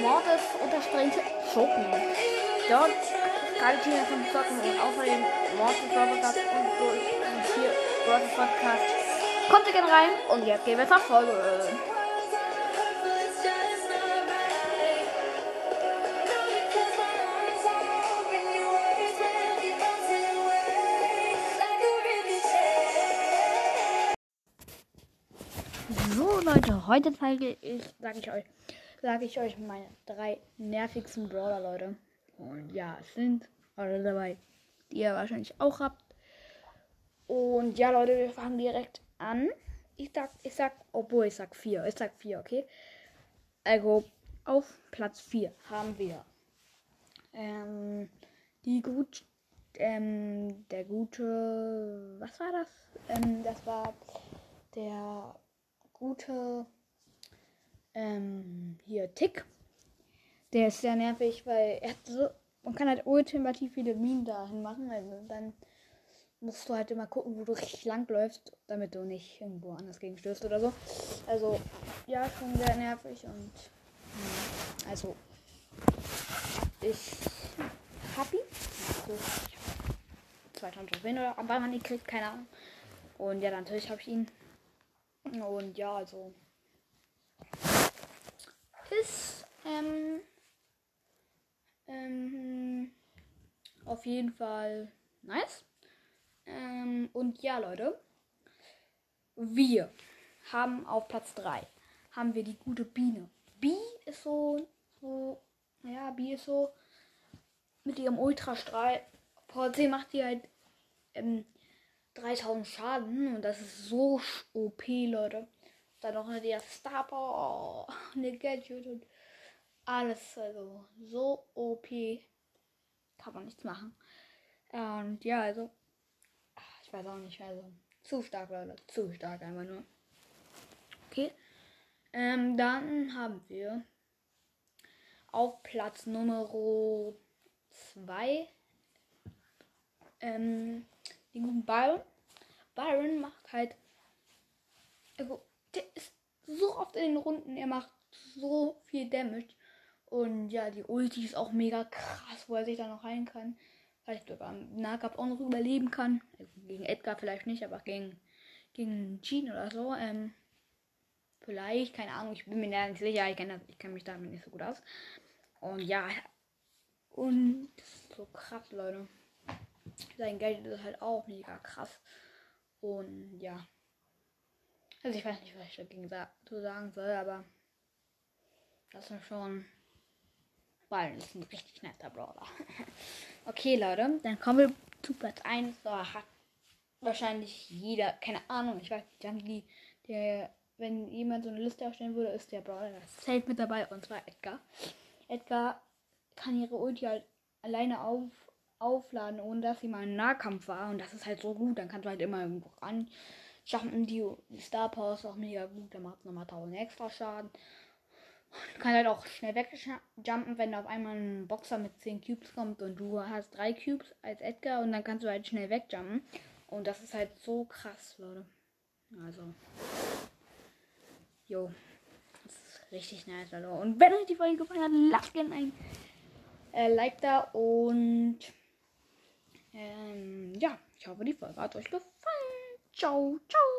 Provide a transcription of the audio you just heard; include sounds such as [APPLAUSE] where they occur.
Mortis unterstrich Schoken. Dort geile Team von Zocken und außerdem Mortis Podcast und so und hier Mortis Podcast. Kommt gerne rein und jetzt gehen wir zur Folge. So Leute, heute zeige ich, sage ich euch, sage ich euch meine drei nervigsten Brawler, Leute. Und ja, es sind alle dabei, die ihr wahrscheinlich auch habt. Und ja, Leute, wir fangen direkt an. Ich sag, ich sag, obwohl ich sag vier, ich sag vier, okay? Also auf Platz 4 haben wir ähm, die gut, ähm, der gute, was war das? Ähm, das war der gute ähm, hier Tick. Der ist sehr nervig, weil er hat so, man kann halt ultimativ viele Minen dahin machen. Also dann musst du halt immer gucken, wo du richtig lang läufst, damit du nicht irgendwo anders gegen stößt oder so. Also ja, schon sehr nervig und ja, also ich hab ihn. Also, 2000 Trophäen oder wann man ihn kriegt, keine Ahnung. Und ja, natürlich habe ich ihn. Und ja, also ist ähm, ähm, auf jeden Fall nice. Ähm, und ja, Leute, wir haben auf Platz 3 haben wir die gute Biene. Bi ist so, so, ja, Bi ist so mit ihrem Ultrastrahl. VC macht die halt ähm, 3000 Schaden und das ist so OP, Leute. Dann noch der Star Power, oh, eine Gadget und alles, also so OP. Kann man nichts machen. Und ja, also, ich weiß auch nicht, also zu stark, Leute, zu stark einfach nur. Okay. Ähm, dann haben wir auf Platz Nummer 2 ähm, den guten Byron. Byron macht halt. Also, der ist so oft in den Runden, er macht so viel Damage. Und ja, die Ulti ist auch mega krass, wo er sich da noch heilen kann. Vielleicht sogar im Nahkampf auch noch überleben kann. Also gegen Edgar vielleicht nicht, aber gegen, gegen Jean oder so. Ähm, Vielleicht, keine Ahnung, ich bin mir da nicht sicher, ich kenne kenn mich damit nicht so gut aus. Und ja, und so krass, Leute. Sein Geld ist halt auch mega krass. Und ja. Also ich weiß nicht, was ich dagegen sa zu sagen soll, aber das ist schon. Weil das ist ein richtig netter Brawler. [LAUGHS] okay, Leute, dann kommen wir zu Platz 1. Da hat wahrscheinlich jeder, keine Ahnung, ich weiß nicht, die, der wenn jemand so eine Liste erstellen würde, ist der Brawler das Zelt mit dabei und zwar Edgar. Edgar kann ihre Ulti halt alleine auf, aufladen, ohne dass sie mal im Nahkampf war. Und das ist halt so gut. Dann kannst du halt immer irgendwo ran. Schaffen die, Star Power ist auch mega gut. Da macht nochmal 1000 extra Schaden. Du kannst halt auch schnell wegjumpen, wenn auf einmal ein Boxer mit 10 Cubes kommt und du hast 3 Cubes als Edgar und dann kannst du halt schnell wegjumpen. Und das ist halt so krass, Leute. Also. Jo. Das ist richtig nice, Leute. Und wenn euch die Folge gefallen hat, lasst gerne ein äh, Like da und ähm, ja, ich hoffe, die Folge hat euch gefallen. 周周。